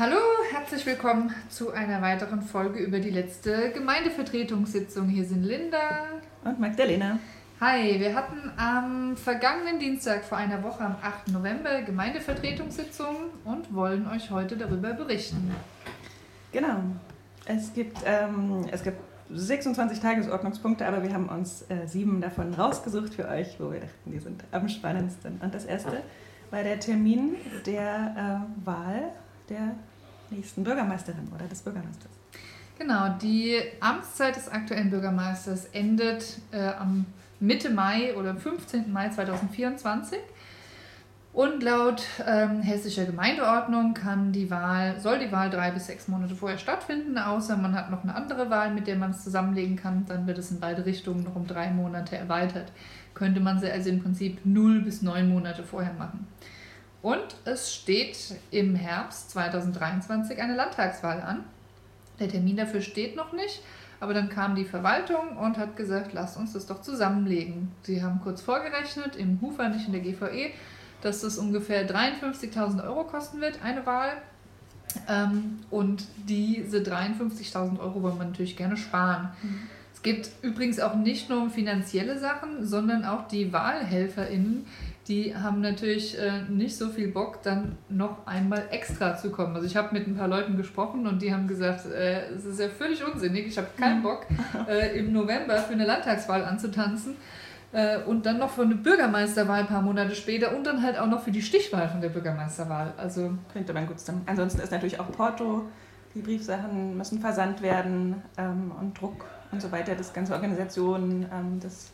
Hallo, herzlich willkommen zu einer weiteren Folge über die letzte Gemeindevertretungssitzung. Hier sind Linda und Magdalena. Hi, wir hatten am vergangenen Dienstag vor einer Woche, am 8. November, Gemeindevertretungssitzung und wollen euch heute darüber berichten. Genau. Es gibt, ähm, es gibt 26 Tagesordnungspunkte, aber wir haben uns äh, sieben davon rausgesucht für euch, wo wir dachten, die sind am spannendsten. Und das erste war der Termin der äh, Wahl der nächsten Bürgermeisterin oder des Bürgermeisters. Genau, die Amtszeit des aktuellen Bürgermeisters endet äh, am Mitte Mai oder 15. Mai 2024. Und laut ähm, hessischer Gemeindeordnung kann die Wahl, soll die Wahl drei bis sechs Monate vorher stattfinden, außer man hat noch eine andere Wahl, mit der man es zusammenlegen kann. Dann wird es in beide Richtungen noch um drei Monate erweitert. Könnte man sie also im Prinzip null bis neun Monate vorher machen. Und es steht im Herbst 2023 eine Landtagswahl an. Der Termin dafür steht noch nicht, aber dann kam die Verwaltung und hat gesagt, lasst uns das doch zusammenlegen. Sie haben kurz vorgerechnet, im Hufer, nicht in der GVE, dass das ungefähr 53.000 Euro kosten wird, eine Wahl. Ähm, und diese 53.000 Euro wollen wir natürlich gerne sparen. Mhm. Es geht übrigens auch nicht nur um finanzielle Sachen, sondern auch die WahlhelferInnen, die haben natürlich äh, nicht so viel Bock, dann noch einmal extra zu kommen. Also ich habe mit ein paar Leuten gesprochen und die haben gesagt, äh, es ist ja völlig unsinnig, ich habe keinen mhm. Bock, äh, im November für eine Landtagswahl anzutanzen äh, und dann noch für eine Bürgermeisterwahl ein paar Monate später und dann halt auch noch für die Stichwahl von der Bürgermeisterwahl. Also könnte man gut sein. Ansonsten ist natürlich auch Porto, die Briefsachen müssen versandt werden ähm, und Druck und so weiter, das ganze Organisation, ähm, das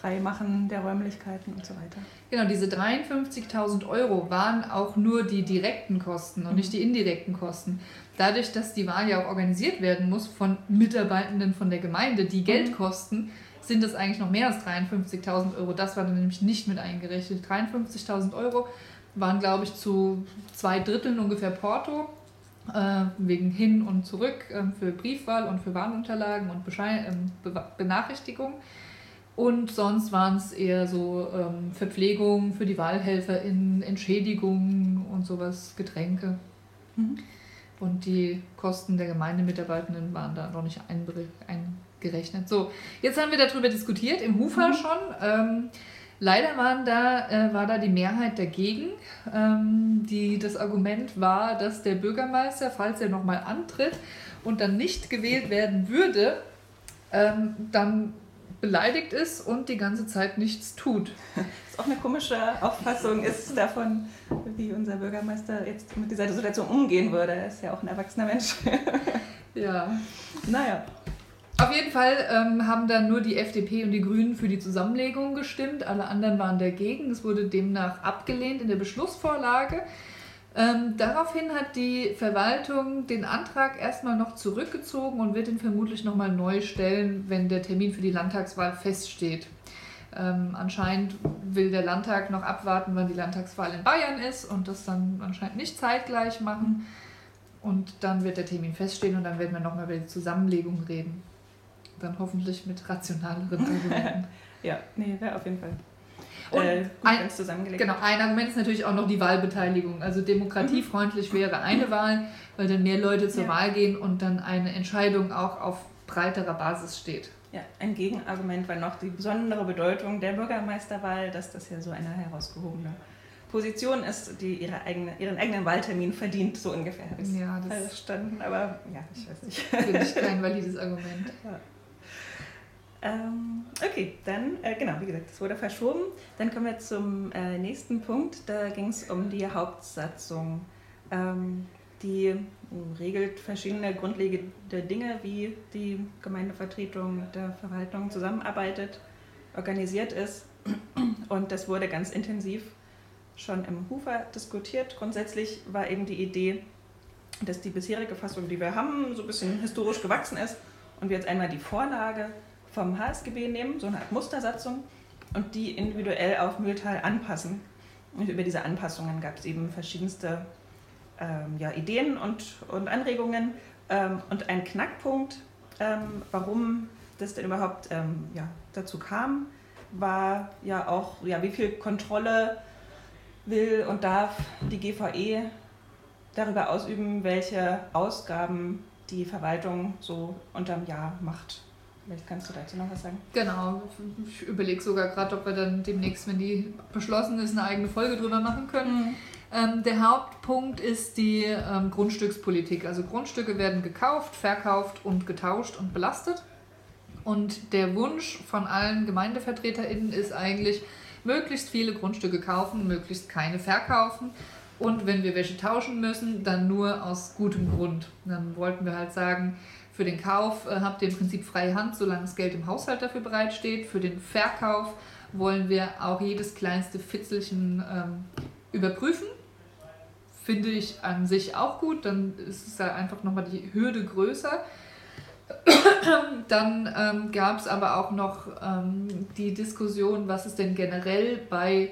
Freimachen der Räumlichkeiten und so weiter. Genau, diese 53.000 Euro waren auch nur die direkten Kosten und mhm. nicht die indirekten Kosten. Dadurch, dass die Wahl ja auch organisiert werden muss von Mitarbeitenden von der Gemeinde, die Geld mhm. kosten, sind es eigentlich noch mehr als 53.000 Euro. Das war dann nämlich nicht mit eingerechnet. 53.000 Euro waren, glaube ich, zu zwei Dritteln ungefähr Porto, äh, wegen Hin und Zurück äh, für Briefwahl und für Wahlunterlagen und Bescheid, äh, Benachrichtigung. Und sonst waren es eher so ähm, Verpflegung für die WahlhelferInnen, Entschädigungen und sowas, Getränke. Mhm. Und die Kosten der Gemeindemitarbeitenden waren da noch nicht eingerechnet. So, jetzt haben wir darüber diskutiert, im Hufer mhm. schon. Ähm, leider waren da, äh, war da die Mehrheit dagegen. Ähm, die, das Argument war, dass der Bürgermeister, falls er nochmal antritt und dann nicht gewählt werden würde, ähm, dann beleidigt ist und die ganze Zeit nichts tut. Das ist auch eine komische Auffassung ist davon, wie unser Bürgermeister jetzt mit dieser Situation umgehen würde. Er ist ja auch ein erwachsener Mensch. Ja. Naja. Auf jeden Fall ähm, haben dann nur die FDP und die Grünen für die Zusammenlegung gestimmt. Alle anderen waren dagegen. Es wurde demnach abgelehnt in der Beschlussvorlage. Ähm, daraufhin hat die Verwaltung den Antrag erstmal noch zurückgezogen und wird ihn vermutlich nochmal neu stellen, wenn der Termin für die Landtagswahl feststeht. Ähm, anscheinend will der Landtag noch abwarten, wann die Landtagswahl in Bayern ist und das dann anscheinend nicht zeitgleich machen. Und dann wird der Termin feststehen und dann werden wir nochmal über die Zusammenlegung reden. Dann hoffentlich mit rationaleren Argumenten. ja, nee, wäre auf jeden Fall und äh, ein, Genau, ein Argument ist natürlich auch noch die Wahlbeteiligung. Also demokratiefreundlich mhm. wäre eine Wahl, weil dann mehr Leute zur ja. Wahl gehen und dann eine Entscheidung auch auf breiterer Basis steht. Ja, ein Gegenargument war noch die besondere Bedeutung der Bürgermeisterwahl, dass das ja so eine herausgehobene Position ist, die ihre eigene, ihren eigenen Wahltermin verdient, so ungefähr. Ja, das verstanden, aber ja, ich weiß nicht. Finde ich kein valides Argument. Ja. Ähm, okay, dann, äh, genau, wie gesagt, es wurde verschoben. Dann kommen wir zum äh, nächsten Punkt. Da ging es um die Hauptsatzung. Ähm, die äh, regelt verschiedene grundlegende Dinge, wie die Gemeindevertretung der Verwaltung zusammenarbeitet, organisiert ist. Und das wurde ganz intensiv schon im Hufer diskutiert. Grundsätzlich war eben die Idee, dass die bisherige Fassung, die wir haben, so ein bisschen historisch gewachsen ist und wir jetzt einmal die Vorlage vom HSGB nehmen, so eine Art Mustersatzung, und die individuell auf Mühltal anpassen. Und über diese Anpassungen gab es eben verschiedenste ähm, ja, Ideen und, und Anregungen. Ähm, und ein Knackpunkt, ähm, warum das denn überhaupt ähm, ja, dazu kam, war ja auch, ja, wie viel Kontrolle will und darf die GVE darüber ausüben, welche Ausgaben die Verwaltung so unterm Jahr macht. Vielleicht kannst du dazu noch was sagen. Genau, ich überlege sogar gerade, ob wir dann demnächst, wenn die beschlossen ist, eine eigene Folge drüber machen können. Mhm. Ähm, der Hauptpunkt ist die ähm, Grundstückspolitik. Also Grundstücke werden gekauft, verkauft und getauscht und belastet. Und der Wunsch von allen GemeindevertreterInnen ist eigentlich, möglichst viele Grundstücke kaufen, möglichst keine verkaufen. Und wenn wir welche tauschen müssen, dann nur aus gutem Grund. Dann wollten wir halt sagen, für den Kauf äh, habt ihr im Prinzip freie Hand, solange das Geld im Haushalt dafür bereitsteht. Für den Verkauf wollen wir auch jedes kleinste Fitzelchen ähm, überprüfen. Finde ich an sich auch gut, dann ist es ja einfach nochmal die Hürde größer. Dann ähm, gab es aber auch noch ähm, die Diskussion, was ist denn generell bei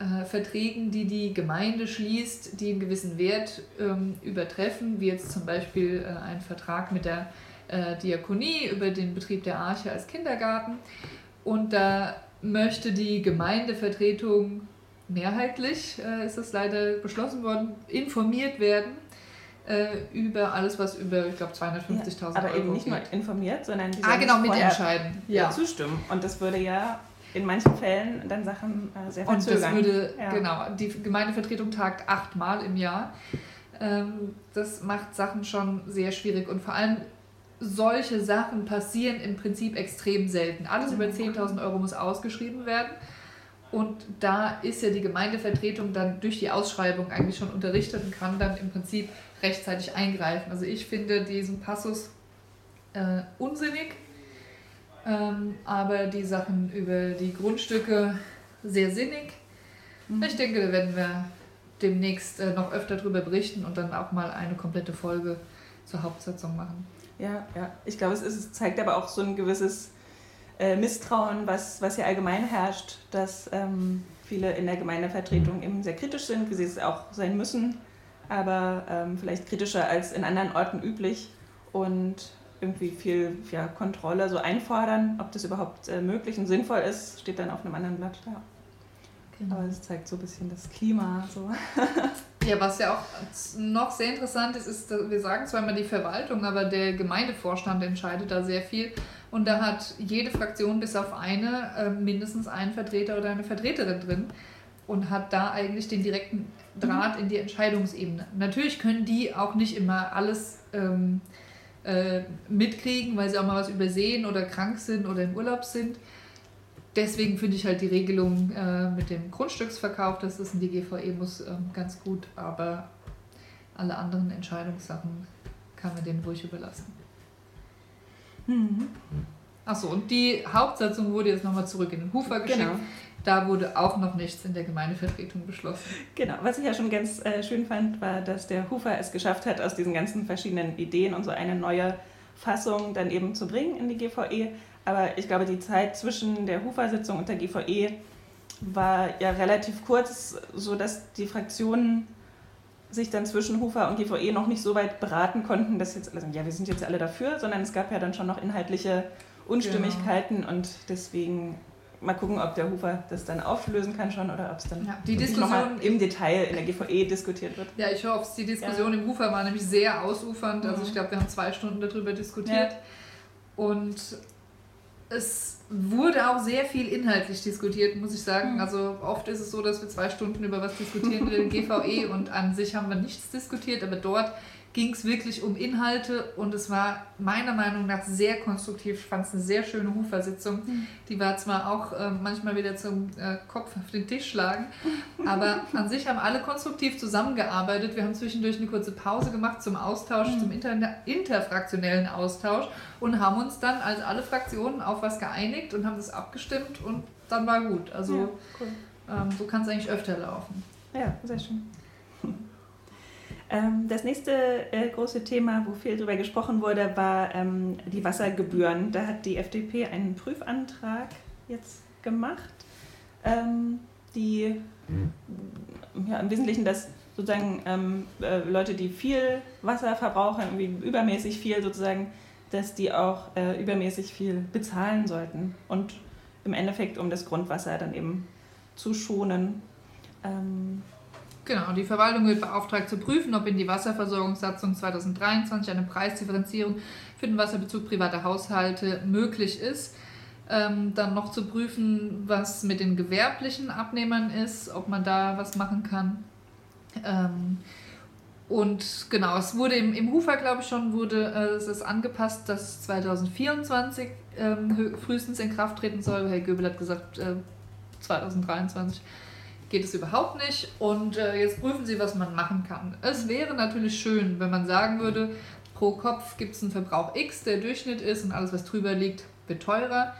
äh, Verträgen, die die Gemeinde schließt, die einen gewissen Wert ähm, übertreffen, wie jetzt zum Beispiel äh, ein Vertrag mit der äh, Diakonie über den Betrieb der Arche als Kindergarten. Und da möchte die Gemeindevertretung mehrheitlich, äh, ist es leider beschlossen worden, informiert werden äh, über alles, was über, ich glaube, 250.000 ja, aber Euro Aber eben nicht geht. nur informiert, sondern die ah, genau, mitentscheiden. Ja. zustimmen. Und das würde ja in manchen Fällen dann Sachen äh, sehr verzögern. Und das würde, ja. genau, die Gemeindevertretung tagt achtmal im Jahr. Ähm, das macht Sachen schon sehr schwierig und vor allem solche Sachen passieren im Prinzip extrem selten. Alles über 10.000 mhm. Euro muss ausgeschrieben werden. Und da ist ja die Gemeindevertretung dann durch die Ausschreibung eigentlich schon unterrichtet und kann dann im Prinzip rechtzeitig eingreifen. Also ich finde diesen Passus äh, unsinnig, ähm, aber die Sachen über die Grundstücke sehr sinnig. Mhm. Ich denke, da werden wir demnächst äh, noch öfter darüber berichten und dann auch mal eine komplette Folge zur Hauptsatzung machen. Ja, ja. Ich glaube, es, ist, es zeigt aber auch so ein gewisses äh, Misstrauen, was, was ja allgemein herrscht, dass ähm, viele in der Gemeindevertretung eben sehr kritisch sind, wie sie es auch sein müssen aber ähm, vielleicht kritischer als in anderen Orten üblich und irgendwie viel ja, Kontrolle so einfordern, ob das überhaupt äh, möglich und sinnvoll ist, steht dann auf einem anderen Blatt da. Genau. Aber es zeigt so ein bisschen das Klima. So. ja, was ja auch noch sehr interessant ist, ist, wir sagen zwar immer die Verwaltung, aber der Gemeindevorstand entscheidet da sehr viel. Und da hat jede Fraktion bis auf eine äh, mindestens einen Vertreter oder eine Vertreterin drin und hat da eigentlich den direkten Draht in die Entscheidungsebene. Natürlich können die auch nicht immer alles ähm, äh, mitkriegen, weil sie auch mal was übersehen oder krank sind oder im Urlaub sind. Deswegen finde ich halt die Regelung äh, mit dem Grundstücksverkauf, dass das in die GVE muss, äh, ganz gut, aber alle anderen Entscheidungssachen kann man denen ruhig überlassen. Mhm. Achso, und die Hauptsatzung wurde jetzt nochmal zurück in den Hufer geschickt. Genau. Da wurde auch noch nichts in der Gemeindevertretung beschlossen. Genau, was ich ja schon ganz äh, schön fand, war, dass der Hufer es geschafft hat, aus diesen ganzen verschiedenen Ideen und so eine neue Fassung dann eben zu bringen in die GVE. Aber ich glaube, die Zeit zwischen der Hufer-Sitzung und der GVE war ja relativ kurz, sodass die Fraktionen sich dann zwischen Hufer und GVE noch nicht so weit beraten konnten, dass jetzt alle sagen, ja, wir sind jetzt alle dafür, sondern es gab ja dann schon noch inhaltliche Unstimmigkeiten genau. und deswegen mal gucken, ob der Hufer das dann auflösen kann schon oder ob es dann ja, die Diskussion im Detail in der GVE diskutiert wird. Ja, ich hoffe. Die Diskussion ja. im Hufer war nämlich sehr ausufernd. Also mhm. ich glaube, wir haben zwei Stunden darüber diskutiert. Ja. Und es wurde auch sehr viel inhaltlich diskutiert, muss ich sagen. Mhm. Also oft ist es so, dass wir zwei Stunden über was diskutieren in der GVE und an sich haben wir nichts diskutiert, aber dort ging es wirklich um Inhalte und es war meiner Meinung nach sehr konstruktiv. Ich fand es eine sehr schöne Hufersitzung. Mhm. Die war zwar auch äh, manchmal wieder zum äh, Kopf auf den Tisch schlagen, aber an sich haben alle konstruktiv zusammengearbeitet. Wir haben zwischendurch eine kurze Pause gemacht zum Austausch, mhm. zum inter interfraktionellen Austausch und haben uns dann als alle Fraktionen auf was geeinigt und haben das abgestimmt und dann war gut. Also ja, cool. ähm, so kann es eigentlich öfter laufen. Ja, sehr schön. Ähm, das nächste äh, große Thema, wo viel darüber gesprochen wurde, war ähm, die Wassergebühren. Da hat die FDP einen Prüfantrag jetzt gemacht, ähm, die ja, im Wesentlichen das sozusagen äh, Leute, die viel Wasser verbrauchen, irgendwie übermäßig viel sozusagen, dass die auch äh, übermäßig viel bezahlen sollten und im Endeffekt um das Grundwasser dann eben zu schonen. Genau, die Verwaltung wird beauftragt zu prüfen, ob in die Wasserversorgungssatzung 2023 eine Preisdifferenzierung für den Wasserbezug privater Haushalte möglich ist. Ähm, dann noch zu prüfen, was mit den gewerblichen Abnehmern ist, ob man da was machen kann. Ähm, und genau, es wurde im, im Hufer, glaube ich schon, wurde äh, es ist angepasst, dass 2024 ähm, frühestens in Kraft treten soll. Herr Göbel hat gesagt, äh, 2023 geht es überhaupt nicht. Und äh, jetzt prüfen sie, was man machen kann. Es wäre natürlich schön, wenn man sagen würde, pro Kopf gibt es einen Verbrauch X, der Durchschnitt ist und alles, was drüber liegt, wird teurer.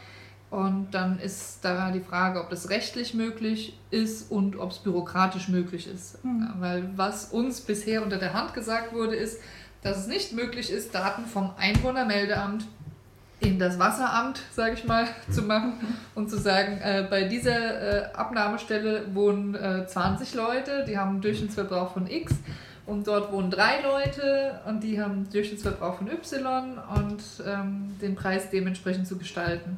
Und dann ist da die Frage, ob das rechtlich möglich ist und ob es bürokratisch möglich ist. Mhm. Weil was uns bisher unter der Hand gesagt wurde, ist, dass es nicht möglich ist, Daten vom Einwohnermeldeamt in das Wasseramt, sage ich mal, zu machen und zu sagen, äh, bei dieser äh, Abnahmestelle wohnen äh, 20 Leute, die haben einen Durchschnittsverbrauch von X und dort wohnen drei Leute und die haben einen Durchschnittsverbrauch von Y und ähm, den Preis dementsprechend zu gestalten.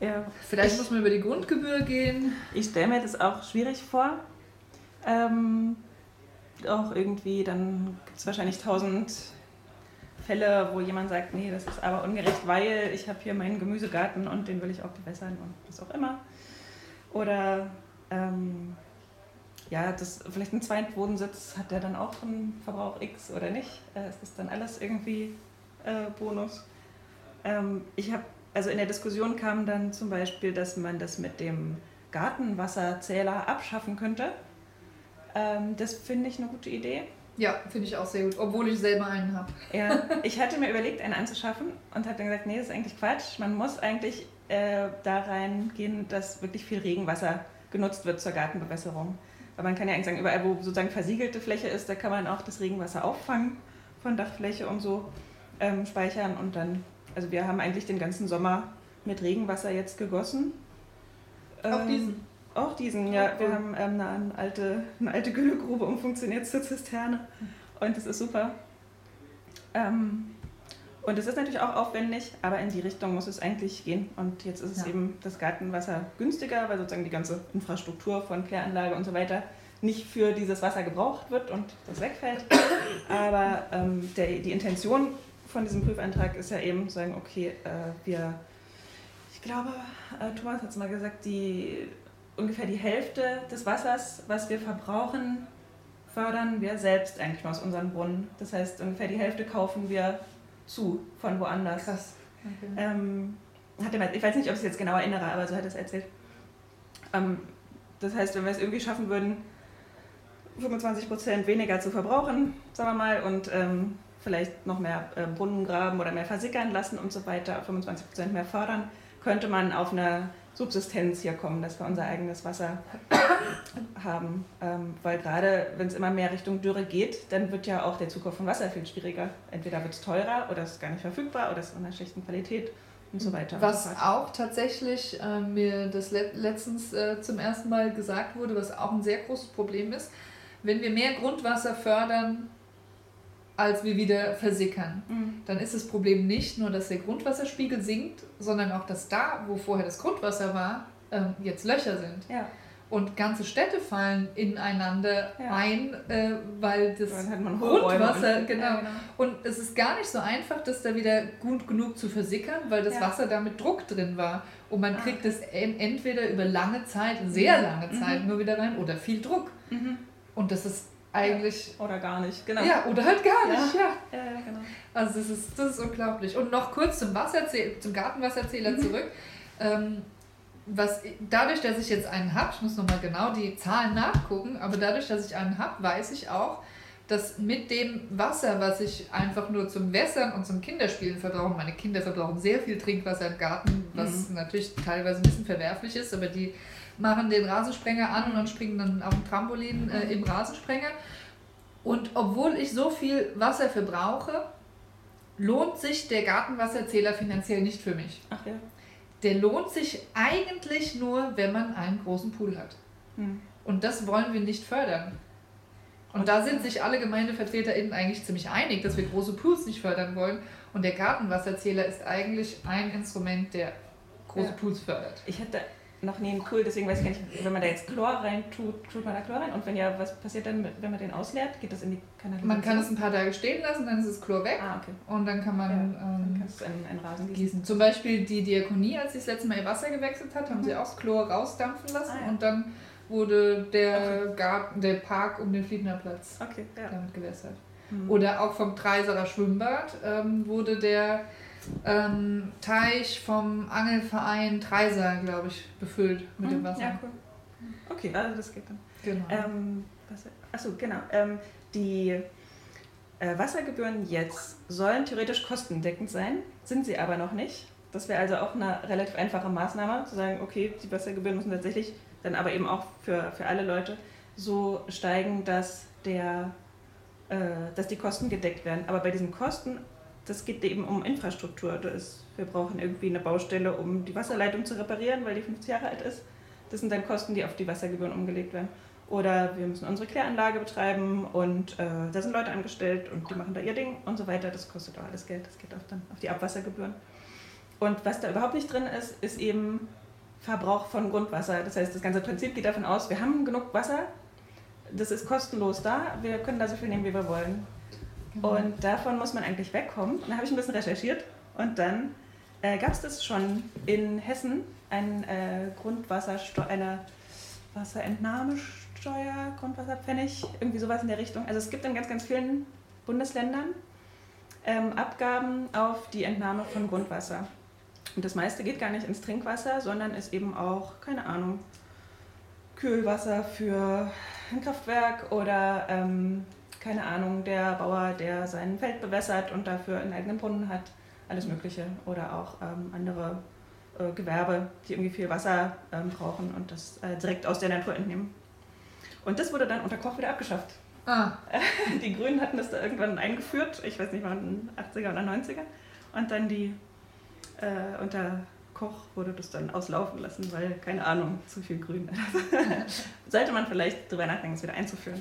Ja. Vielleicht ich, muss man über die Grundgebühr gehen. Ich stelle mir das auch schwierig vor. Ähm, auch irgendwie, dann gibt es wahrscheinlich tausend Fälle, wo jemand sagt, nee, das ist aber ungerecht, weil ich habe hier meinen Gemüsegarten und den will ich auch bewässern und was auch immer. Oder ähm, ja, das, vielleicht ein Zweitwodensitz hat der dann auch einen Verbrauch X oder nicht. Äh, ist dann alles irgendwie äh, Bonus. Ähm, ich habe, also in der Diskussion kam dann zum Beispiel, dass man das mit dem Gartenwasserzähler abschaffen könnte. Ähm, das finde ich eine gute Idee. Ja, finde ich auch sehr gut, obwohl ich selber einen habe. Ja, ich hatte mir überlegt, einen anzuschaffen und habe dann gesagt, nee, das ist eigentlich Quatsch. Man muss eigentlich äh, da reingehen, dass wirklich viel Regenwasser genutzt wird zur Gartenbewässerung. Weil man kann ja eigentlich sagen, überall, wo sozusagen versiegelte Fläche ist, da kann man auch das Regenwasser auffangen von Dachfläche und so ähm, speichern. Und dann, also wir haben eigentlich den ganzen Sommer mit Regenwasser jetzt gegossen. Auch ähm, diesen? Auch diesen, ja. Wir haben ähm, eine, alte, eine alte Güllegrube umfunktioniert zur Zisterne. Und das ist super. Ähm, und es ist natürlich auch aufwendig, aber in die Richtung muss es eigentlich gehen. Und jetzt ist es ja. eben das Gartenwasser günstiger, weil sozusagen die ganze Infrastruktur von Kläranlage und so weiter nicht für dieses Wasser gebraucht wird und das wegfällt. Aber ähm, der, die Intention von diesem Prüfantrag ist ja eben zu sagen, okay, äh, wir, ich glaube, äh, Thomas hat es mal gesagt, die ungefähr die Hälfte des Wassers, was wir verbrauchen, fördern wir selbst eigentlich aus unseren Brunnen. Das heißt, ungefähr die Hälfte kaufen wir zu von woanders. Krass. Okay. Ähm, hat er, ich weiß nicht, ob ich es jetzt genau erinnere, aber so hat er es erzählt. Ähm, das heißt, wenn wir es irgendwie schaffen würden, 25% weniger zu verbrauchen, sagen wir mal, und ähm, vielleicht noch mehr äh, Brunnen graben oder mehr versickern lassen und so weiter, 25% mehr fördern, könnte man auf einer Subsistenz hier kommen, dass wir unser eigenes Wasser haben. Ähm, weil gerade wenn es immer mehr Richtung Dürre geht, dann wird ja auch der Zukauf von Wasser viel schwieriger. Entweder wird es teurer oder es ist gar nicht verfügbar oder es ist in einer schlechten Qualität und so weiter. Was auch tatsächlich äh, mir das le letztens äh, zum ersten Mal gesagt wurde, was auch ein sehr großes Problem ist, wenn wir mehr Grundwasser fördern, als wir wieder versickern. Mhm. Dann ist das Problem nicht nur, dass der Grundwasserspiegel sinkt, sondern auch, dass da, wo vorher das Grundwasser war, ähm, jetzt Löcher sind. Ja. Und ganze Städte fallen ineinander ja. ein, äh, weil das Grundwasser, genau. Ja, genau. Und es ist gar nicht so einfach, das da wieder gut genug zu versickern, weil das. Wasser da mit Druck drin war. Und man ah, kriegt es entweder über lange Zeit, sehr lange Zeit mhm. nur wieder rein oder viel Druck. Mhm. Und das ist eigentlich. Ja, oder gar nicht, genau. Ja, oder halt gar nicht, ja. Ja, ja genau. Also das ist, das ist unglaublich. Und noch kurz zum, Wasserzähl zum Gartenwasserzähler mhm. zurück. Ähm, was, dadurch, dass ich jetzt einen habe, ich muss nochmal genau die Zahlen nachgucken, aber dadurch, dass ich einen habe, weiß ich auch, dass mit dem Wasser, was ich einfach nur zum Wässern und zum Kinderspielen verbrauche, meine Kinder verbrauchen sehr viel Trinkwasser im Garten, was mhm. natürlich teilweise ein bisschen verwerflich ist, aber die machen den Rasensprenger an und springen dann auf dem Trampolin äh, im Rasensprenger. Und obwohl ich so viel Wasser verbrauche, lohnt sich der Gartenwasserzähler finanziell nicht für mich. Ach ja. Der lohnt sich eigentlich nur, wenn man einen großen Pool hat. Hm. Und das wollen wir nicht fördern. Und da sind sich alle GemeindevertreterInnen eigentlich ziemlich einig, dass wir große Pools nicht fördern wollen. Und der Gartenwasserzähler ist eigentlich ein Instrument, der große ja. Pools fördert. Ich hätte noch nie einen Pool, deswegen weiß ich gar nicht, wenn man da jetzt Chlor rein tut, tut man da Chlor rein? Und wenn ja, was passiert dann, wenn man den ausleert? Geht das in die Kanalisation? Man kann es ein paar Tage stehen lassen, dann ist das Chlor weg ah, okay. und dann kann man ja, ähm, in Rasen gießen. gießen. Zum Beispiel die Diakonie, als sie das letzte Mal ihr Wasser gewechselt hat, haben mhm. sie auch das Chlor rausdampfen lassen ah, ja. und dann wurde der okay. Garten, der Park um den Fliedner Platz okay, ja. damit gewässert. Mhm. Oder auch vom Treiserer Schwimmbad ähm, wurde der ähm, Teich vom Angelverein Treiser, glaube ich, befüllt mit dem mhm, Wasser. Ja, cool. Okay, also das geht dann. Genau. Ähm, achso, genau. Ähm, die äh, Wassergebühren jetzt sollen theoretisch kostendeckend sein, sind sie aber noch nicht. Das wäre also auch eine relativ einfache Maßnahme, zu sagen, okay, die Wassergebühren müssen tatsächlich dann aber eben auch für, für alle Leute so steigen, dass, der, äh, dass die Kosten gedeckt werden. Aber bei diesen Kosten das geht eben um Infrastruktur. Das, wir brauchen irgendwie eine Baustelle, um die Wasserleitung zu reparieren, weil die 50 Jahre alt ist. Das sind dann Kosten, die auf die Wassergebühren umgelegt werden. Oder wir müssen unsere Kläranlage betreiben und äh, da sind Leute angestellt und die machen da ihr Ding und so weiter. Das kostet auch alles Geld. Das geht auch dann auf die Abwassergebühren. Und was da überhaupt nicht drin ist, ist eben Verbrauch von Grundwasser. Das heißt, das ganze Prinzip geht davon aus, wir haben genug Wasser, das ist kostenlos da, wir können da so viel nehmen, wie wir wollen. Genau. Und davon muss man eigentlich wegkommen. Da habe ich ein bisschen recherchiert und dann äh, gab es das schon in Hessen, ein äh, Grundwassersteuer, eine Wasserentnahmesteuer, Grundwasserpfennig, irgendwie sowas in der Richtung. Also es gibt in ganz, ganz vielen Bundesländern ähm, Abgaben auf die Entnahme von Grundwasser. Und das meiste geht gar nicht ins Trinkwasser, sondern ist eben auch, keine Ahnung, Kühlwasser für ein Kraftwerk oder ähm, keine Ahnung, der Bauer, der sein Feld bewässert und dafür einen eigenen Brunnen hat, alles Mögliche. Oder auch ähm, andere äh, Gewerbe, die irgendwie viel Wasser ähm, brauchen und das äh, direkt aus der Natur entnehmen. Und das wurde dann unter Koch wieder abgeschafft. Ah. Die Grünen hatten das da irgendwann eingeführt, ich weiß nicht, den 80er oder 90er. Und dann die äh, unter Koch wurde das dann auslaufen lassen, weil, keine Ahnung, zu viel Grün. Sollte man vielleicht darüber nachdenken, es wieder einzuführen.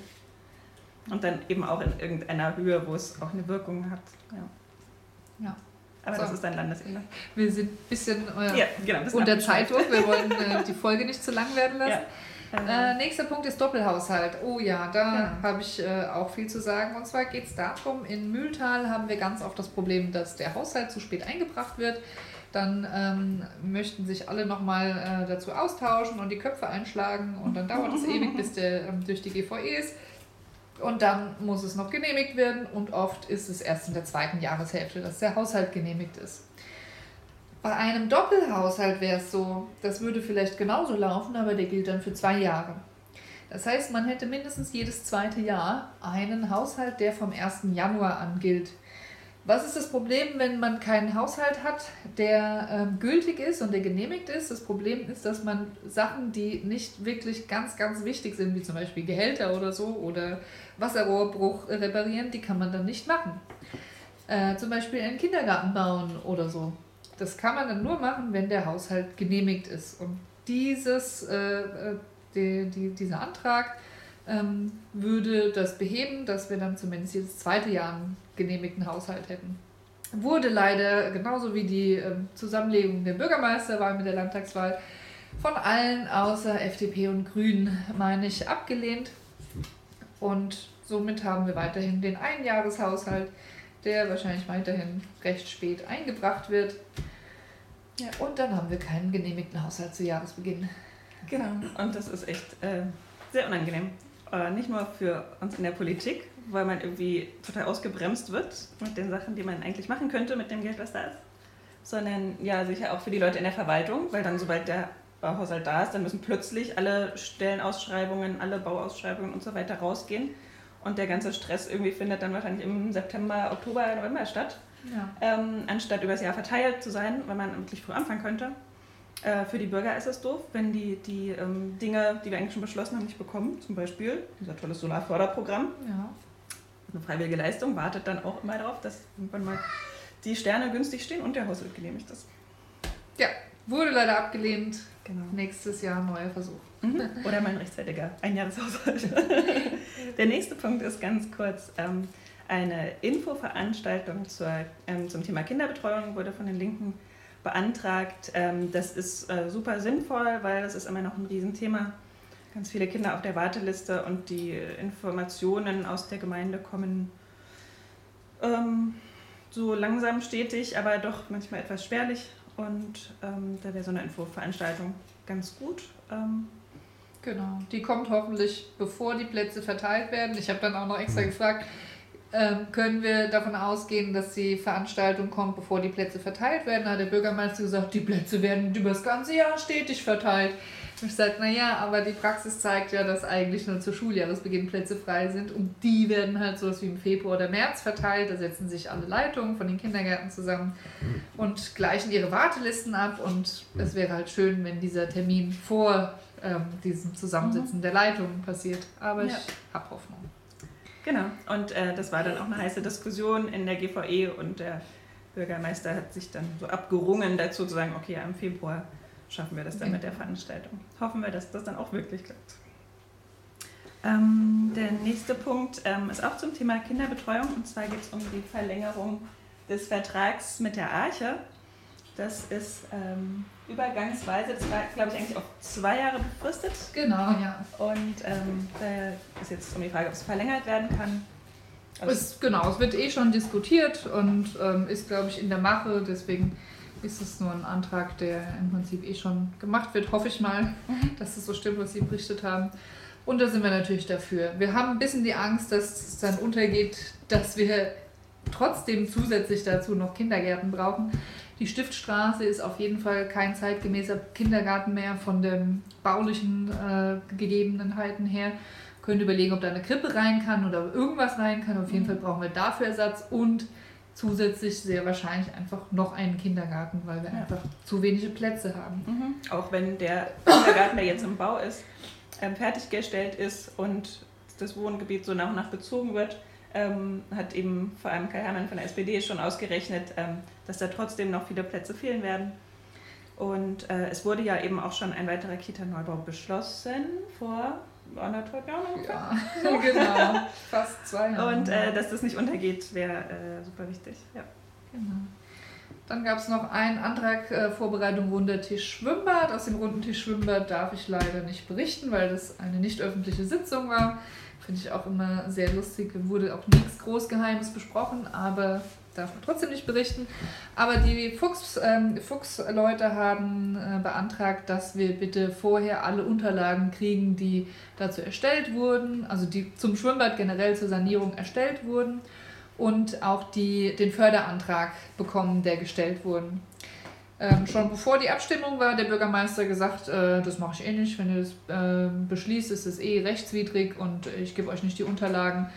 Und dann eben auch in irgendeiner Höhe, wo es auch eine Wirkung hat. Ja. ja. Aber so. das ist dann Landesebene. Wir sind ein bisschen, äh, ja, genau, bisschen unter Zeitdruck. Wir wollen äh, die Folge nicht zu lang werden lassen. Ja. Äh, nächster Punkt ist Doppelhaushalt. Oh ja, da habe ich äh, auch viel zu sagen. Und zwar geht es darum, in Mühltal haben wir ganz oft das Problem, dass der Haushalt zu spät eingebracht wird. Dann ähm, möchten sich alle nochmal äh, dazu austauschen und die Köpfe einschlagen. Und dann dauert es ewig, bis der ähm, durch die GVE ist. Und dann muss es noch genehmigt werden und oft ist es erst in der zweiten Jahreshälfte, dass der Haushalt genehmigt ist. Bei einem Doppelhaushalt wäre es so, das würde vielleicht genauso laufen, aber der gilt dann für zwei Jahre. Das heißt, man hätte mindestens jedes zweite Jahr einen Haushalt, der vom 1. Januar an gilt. Was ist das Problem, wenn man keinen Haushalt hat, der ähm, gültig ist und der genehmigt ist? Das Problem ist, dass man Sachen, die nicht wirklich ganz, ganz wichtig sind, wie zum Beispiel Gehälter oder so oder Wasserrohrbruch reparieren, die kann man dann nicht machen. Äh, zum Beispiel einen Kindergarten bauen oder so. Das kann man dann nur machen, wenn der Haushalt genehmigt ist. Und dieses, äh, äh die, die, dieser Antrag ähm, würde das beheben, dass wir dann zumindest jedes zweite Jahr einen genehmigten Haushalt hätten. Wurde leider, genauso wie die ähm, Zusammenlegung der Bürgermeisterwahl mit der Landtagswahl, von allen außer FDP und Grünen, meine ich, abgelehnt. Und somit haben wir weiterhin den Einjahreshaushalt, der wahrscheinlich weiterhin recht spät eingebracht wird. Ja. Und dann haben wir keinen genehmigten Haushalt zu Jahresbeginn. Genau, und das ist echt äh, sehr unangenehm. Äh, nicht nur für uns in der Politik, weil man irgendwie total ausgebremst wird mit den Sachen, die man eigentlich machen könnte mit dem Geld, was da ist, sondern ja sicher auch für die Leute in der Verwaltung, weil dann sobald der Bauhaushalt da ist, dann müssen plötzlich alle Stellenausschreibungen, alle Bauausschreibungen und so weiter rausgehen und der ganze Stress irgendwie findet dann wahrscheinlich im September, Oktober, November statt, ja. ähm, anstatt übers Jahr verteilt zu sein, weil man wirklich früh anfangen könnte. Äh, für die Bürger ist es doof, wenn die, die ähm, Dinge, die wir eigentlich schon beschlossen haben, nicht bekommen. Zum Beispiel unser tolles Solarförderprogramm. Ja. Eine freiwillige Leistung wartet dann auch immer darauf, dass irgendwann mal die Sterne günstig stehen und der Haushalt genehmigt ist. Ja, wurde leider abgelehnt. Genau. Nächstes Jahr neuer Versuch. Mhm. Oder mein rechtzeitiger Einjahreshaushalt. der nächste Punkt ist ganz kurz. Ähm, eine Infoveranstaltung zur, ähm, zum Thema Kinderbetreuung wurde von den Linken beantragt. Ähm, das ist äh, super sinnvoll, weil das ist immer noch ein Riesenthema. Ganz viele Kinder auf der Warteliste und die Informationen aus der Gemeinde kommen ähm, so langsam stetig, aber doch manchmal etwas spärlich. Und ähm, da wäre so eine Infoveranstaltung ganz gut. Ähm, genau, die kommt hoffentlich bevor die Plätze verteilt werden. Ich habe dann auch noch extra gefragt, ähm, können wir davon ausgehen, dass die Veranstaltung kommt, bevor die Plätze verteilt werden. Da hat der Bürgermeister gesagt, die Plätze werden über das ganze Jahr stetig verteilt. Und ich sagte, naja, aber die Praxis zeigt ja, dass eigentlich nur zu Schuljahresbeginn Plätze frei sind und die werden halt so wie im Februar oder März verteilt. Da setzen sich alle Leitungen von den Kindergärten zusammen und gleichen ihre Wartelisten ab und es wäre halt schön, wenn dieser Termin vor ähm, diesem Zusammensitzen mhm. der Leitungen passiert. Aber ja. ich habe Hoffnung. Genau, und äh, das war dann auch eine heiße Diskussion in der GVE und der Bürgermeister hat sich dann so abgerungen dazu zu sagen, okay, ja, im Februar schaffen wir das dann mit der Veranstaltung. Hoffen wir, dass das dann auch wirklich klappt. Ähm, der nächste Punkt ähm, ist auch zum Thema Kinderbetreuung und zwar geht es um die Verlängerung des Vertrags mit der Arche. Das ist ähm, übergangsweise, das war glaube ich eigentlich auf zwei Jahre befristet. Genau, ja. Und ähm, da ist jetzt um die Frage, ob es verlängert werden kann. Also es, genau, es wird eh schon diskutiert und ähm, ist glaube ich in der Mache, deswegen ist es nur ein Antrag, der im Prinzip eh schon gemacht wird. Hoffe ich mal, mhm. dass es so stimmt, was Sie berichtet haben. Und da sind wir natürlich dafür. Wir haben ein bisschen die Angst, dass es dann untergeht, dass wir trotzdem zusätzlich dazu noch Kindergärten brauchen. Die Stiftstraße ist auf jeden Fall kein zeitgemäßer Kindergarten mehr von den baulichen äh, Gegebenheiten her. Können überlegen, ob da eine Krippe rein kann oder irgendwas rein kann. Auf jeden mhm. Fall brauchen wir dafür Ersatz und zusätzlich sehr wahrscheinlich einfach noch einen Kindergarten, weil wir ja. einfach zu wenige Plätze haben. Mhm. Auch wenn der Kindergarten, der jetzt im Bau ist, ähm, fertiggestellt ist und das Wohngebiet so nach und nach bezogen wird, ähm, hat eben vor allem Kai Hermann von der SPD schon ausgerechnet, ähm, dass da trotzdem noch viele Plätze fehlen werden. Und äh, es wurde ja eben auch schon ein weiterer Kita-Neubau beschlossen vor anderthalb Jahren ungefähr. Ja, genau. Fast zwei Jahre. Und äh, dass das nicht untergeht, wäre äh, super wichtig. Ja. Genau. Dann gab es noch einen Antrag äh, Vorbereitung Wundertisch Schwimmbad. Aus dem runden Tisch Schwimmbad darf ich leider nicht berichten, weil das eine nicht öffentliche Sitzung war. Finde ich auch immer sehr lustig. Wurde auch nichts Großgeheimes besprochen, aber darf man trotzdem nicht berichten. Aber die Fuchs, ähm, Fuchs-Leute haben äh, beantragt, dass wir bitte vorher alle Unterlagen kriegen, die dazu erstellt wurden, also die zum Schwimmbad generell zur Sanierung erstellt wurden und auch die, den Förderantrag bekommen, der gestellt wurde. Ähm, schon bevor die Abstimmung war, der Bürgermeister gesagt, äh, das mache ich eh nicht. Wenn ihr das äh, beschließt, ist es eh rechtswidrig und ich gebe euch nicht die Unterlagen.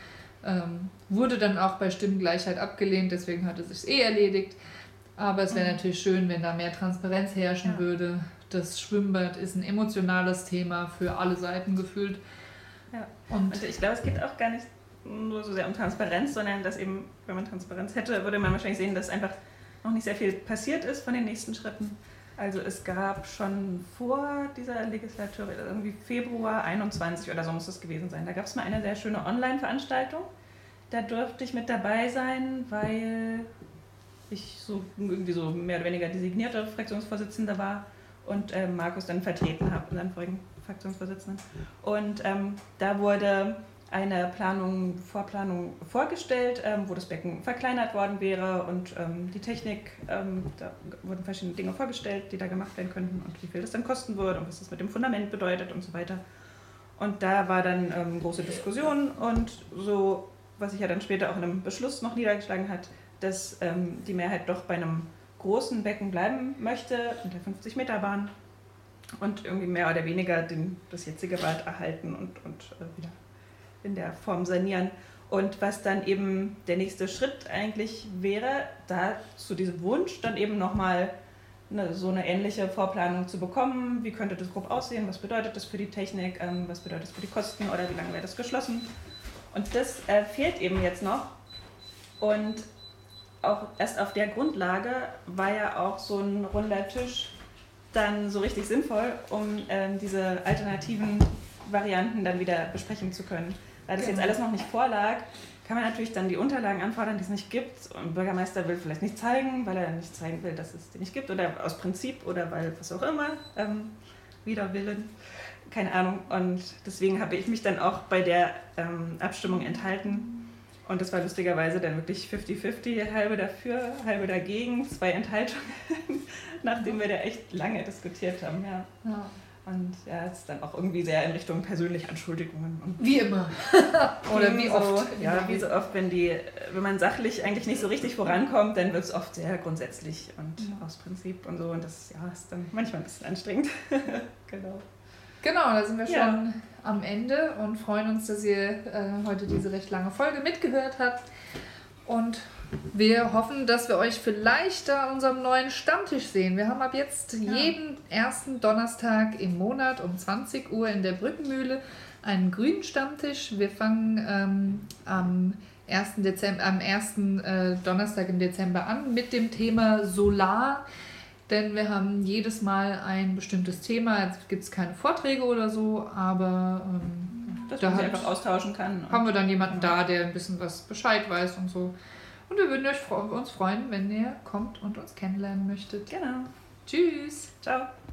Ähm, wurde dann auch bei Stimmengleichheit abgelehnt, deswegen hat es sich eh erledigt. Aber es wäre mhm. natürlich schön, wenn da mehr Transparenz herrschen ja. würde. Das Schwimmbad ist ein emotionales Thema für alle Seiten gefühlt. Ja. Und, und ich glaube, es geht auch gar nicht nur so sehr um Transparenz, sondern dass eben, wenn man Transparenz hätte, würde man wahrscheinlich sehen, dass einfach noch nicht sehr viel passiert ist von den nächsten Schritten. Also es gab schon vor dieser Legislatur, irgendwie Februar 21 oder so muss es gewesen sein, da gab es mal eine sehr schöne Online-Veranstaltung. Da durfte ich mit dabei sein, weil ich so irgendwie so mehr oder weniger designierte Fraktionsvorsitzende war und äh, Markus dann vertreten habe, unseren vorigen Fraktionsvorsitzenden. Und ähm, da wurde eine Planung, Vorplanung vorgestellt, ähm, wo das Becken verkleinert worden wäre und ähm, die Technik, ähm, da wurden verschiedene Dinge vorgestellt, die da gemacht werden könnten und wie viel das dann kosten würde und was das mit dem Fundament bedeutet und so weiter. Und da war dann ähm, große Diskussion und so, was sich ja dann später auch in einem Beschluss noch niedergeschlagen hat, dass ähm, die Mehrheit doch bei einem großen Becken bleiben möchte, mit der 50-Meter-Bahn und irgendwie mehr oder weniger den, das jetzige Bad erhalten und, und äh, wieder in der Form sanieren. Und was dann eben der nächste Schritt eigentlich wäre, da zu diesem Wunsch dann eben nochmal eine, so eine ähnliche Vorplanung zu bekommen. Wie könnte das grob aussehen? Was bedeutet das für die Technik? Ähm, was bedeutet das für die Kosten? Oder wie lange wäre das geschlossen? Und das äh, fehlt eben jetzt noch. Und auch erst auf der Grundlage war ja auch so ein runder Tisch dann so richtig sinnvoll, um äh, diese alternativen Varianten dann wieder besprechen zu können. Da das jetzt genau. alles noch nicht vorlag, kann man natürlich dann die Unterlagen anfordern, die es nicht gibt. Und Bürgermeister will vielleicht nicht zeigen, weil er nicht zeigen will, dass es die nicht gibt oder aus Prinzip oder weil was auch immer, ähm, wider Willen, keine Ahnung. Und deswegen habe ich mich dann auch bei der ähm, Abstimmung enthalten. Und das war lustigerweise dann wirklich 50-50, halbe dafür, halbe dagegen, zwei Enthaltungen, nachdem wir da echt lange diskutiert haben. Ja. ja. Und ja, es ist dann auch irgendwie sehr in Richtung persönliche Anschuldigungen. Wie immer. Oder wie oft. ja, wie so oft, wenn, die, wenn man sachlich eigentlich nicht so richtig vorankommt, dann wird es oft sehr grundsätzlich und ja. aus Prinzip und so. Und das ja, ist dann manchmal ein bisschen anstrengend. genau. Genau, da sind wir schon ja. am Ende und freuen uns, dass ihr äh, heute diese recht lange Folge mitgehört habt. Und wir hoffen, dass wir euch vielleicht an unserem neuen Stammtisch sehen. Wir haben ab jetzt ja. jeden ersten Donnerstag im Monat um 20 Uhr in der Brückenmühle einen grünen Stammtisch. Wir fangen ähm, am 1. Dezember, am ersten äh, Donnerstag im Dezember an mit dem Thema Solar. Denn wir haben jedes Mal ein bestimmtes Thema. Jetzt gibt es keine Vorträge oder so, aber ähm, dass da man halt, einfach austauschen kann. Haben wir dann jemanden da, der ein bisschen was Bescheid weiß und so. Und wir würden euch, uns freuen, wenn ihr kommt und uns kennenlernen möchtet. Genau. Tschüss. Ciao.